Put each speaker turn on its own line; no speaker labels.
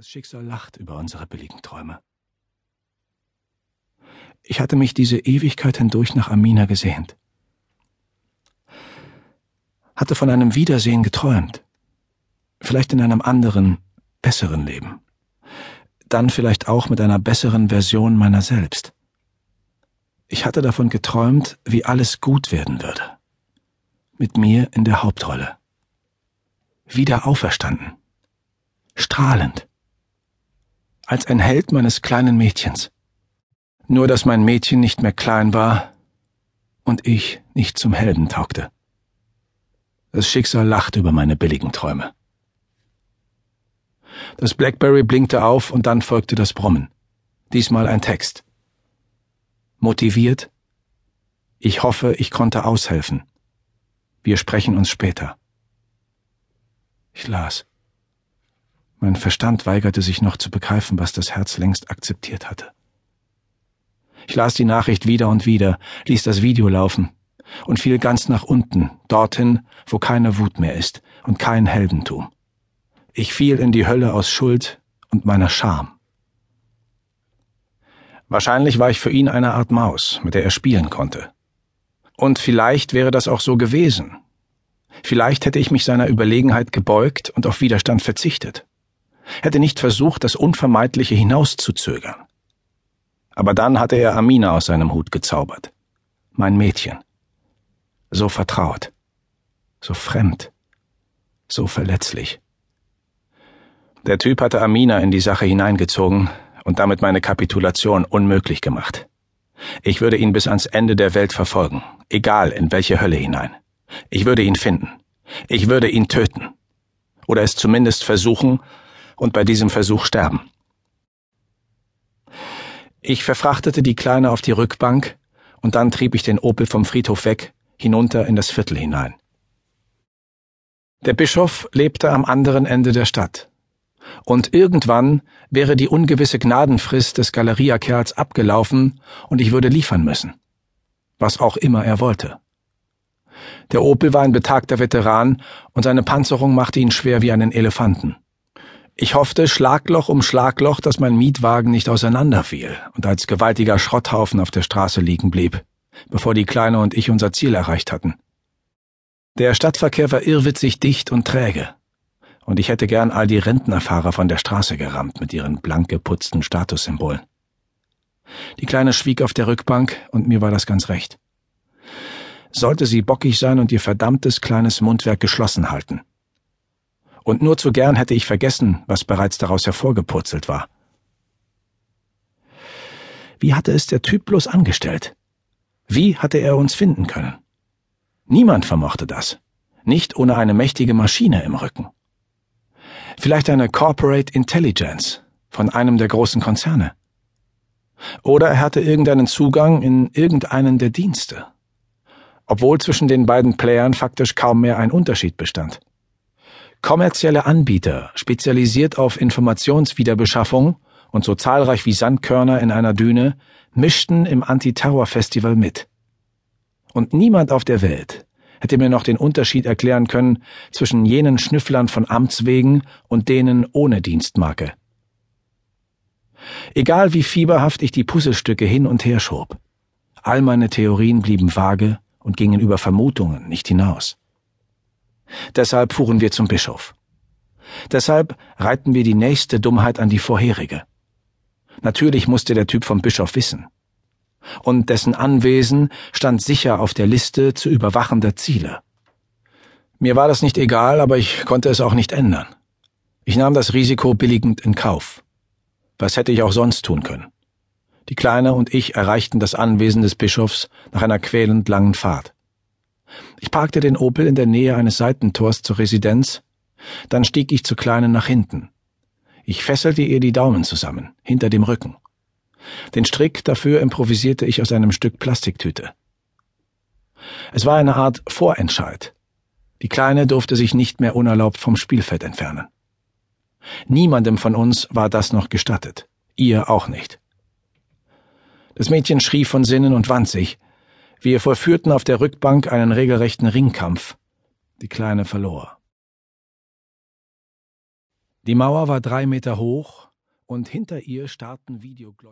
Das Schicksal lacht über unsere billigen Träume. Ich hatte mich diese Ewigkeit hindurch nach Amina gesehnt. Hatte von einem Wiedersehen geträumt. Vielleicht in einem anderen, besseren Leben. Dann vielleicht auch mit einer besseren Version meiner selbst. Ich hatte davon geträumt, wie alles gut werden würde. Mit mir in der Hauptrolle. Wieder auferstanden. Strahlend als ein Held meines kleinen Mädchens. Nur dass mein Mädchen nicht mehr klein war und ich nicht zum Helden taugte. Das Schicksal lacht über meine billigen Träume. Das Blackberry blinkte auf und dann folgte das Brummen. Diesmal ein Text. Motiviert? Ich hoffe, ich konnte aushelfen. Wir sprechen uns später. Ich las. Mein Verstand weigerte sich noch zu begreifen, was das Herz längst akzeptiert hatte. Ich las die Nachricht wieder und wieder, ließ das Video laufen und fiel ganz nach unten, dorthin, wo keine Wut mehr ist und kein Heldentum. Ich fiel in die Hölle aus Schuld und meiner Scham. Wahrscheinlich war ich für ihn eine Art Maus, mit der er spielen konnte. Und vielleicht wäre das auch so gewesen. Vielleicht hätte ich mich seiner Überlegenheit gebeugt und auf Widerstand verzichtet hätte nicht versucht, das Unvermeidliche hinauszuzögern. Aber dann hatte er Amina aus seinem Hut gezaubert. Mein Mädchen. So vertraut. So fremd. So verletzlich. Der Typ hatte Amina in die Sache hineingezogen und damit meine Kapitulation unmöglich gemacht. Ich würde ihn bis ans Ende der Welt verfolgen, egal in welche Hölle hinein. Ich würde ihn finden. Ich würde ihn töten. Oder es zumindest versuchen, und bei diesem Versuch sterben. Ich verfrachtete die Kleine auf die Rückbank und dann trieb ich den Opel vom Friedhof weg, hinunter in das Viertel hinein. Der Bischof lebte am anderen Ende der Stadt. Und irgendwann wäre die ungewisse Gnadenfrist des Galeria-Kerls abgelaufen und ich würde liefern müssen. Was auch immer er wollte. Der Opel war ein betagter Veteran und seine Panzerung machte ihn schwer wie einen Elefanten. Ich hoffte Schlagloch um Schlagloch, dass mein Mietwagen nicht auseinanderfiel und als gewaltiger Schrotthaufen auf der Straße liegen blieb, bevor die Kleine und ich unser Ziel erreicht hatten. Der Stadtverkehr war irrwitzig dicht und träge, und ich hätte gern all die Rentnerfahrer von der Straße gerammt mit ihren blank geputzten Statussymbolen. Die Kleine schwieg auf der Rückbank, und mir war das ganz recht. Sollte sie bockig sein und ihr verdammtes kleines Mundwerk geschlossen halten und nur zu gern hätte ich vergessen, was bereits daraus hervorgepurzelt war. Wie hatte es der Typ bloß angestellt? Wie hatte er uns finden können? Niemand vermochte das. Nicht ohne eine mächtige Maschine im Rücken. Vielleicht eine Corporate Intelligence von einem der großen Konzerne. Oder er hatte irgendeinen Zugang in irgendeinen der Dienste. Obwohl zwischen den beiden Playern faktisch kaum mehr ein Unterschied bestand. Kommerzielle Anbieter, spezialisiert auf Informationswiederbeschaffung und so zahlreich wie Sandkörner in einer Düne, mischten im Antiterror-Festival mit. Und niemand auf der Welt hätte mir noch den Unterschied erklären können zwischen jenen Schnüfflern von Amts wegen und denen ohne Dienstmarke. Egal wie fieberhaft ich die Puzzlestücke hin und her schob, all meine Theorien blieben vage und gingen über Vermutungen nicht hinaus. Deshalb fuhren wir zum Bischof. Deshalb reihten wir die nächste Dummheit an die vorherige. Natürlich musste der Typ vom Bischof wissen. Und dessen Anwesen stand sicher auf der Liste zu überwachender Ziele. Mir war das nicht egal, aber ich konnte es auch nicht ändern. Ich nahm das Risiko billigend in Kauf. Was hätte ich auch sonst tun können? Die Kleine und ich erreichten das Anwesen des Bischofs nach einer quälend langen Fahrt. Ich parkte den Opel in der Nähe eines Seitentors zur Residenz, dann stieg ich zur Kleinen nach hinten. Ich fesselte ihr die Daumen zusammen, hinter dem Rücken. Den Strick dafür improvisierte ich aus einem Stück Plastiktüte. Es war eine Art Vorentscheid. Die Kleine durfte sich nicht mehr unerlaubt vom Spielfeld entfernen. Niemandem von uns war das noch gestattet, ihr auch nicht. Das Mädchen schrie von Sinnen und wand sich, wir vollführten auf der Rückbank einen regelrechten Ringkampf. Die Kleine verlor. Die Mauer war drei Meter hoch und hinter ihr starrten Videoglocken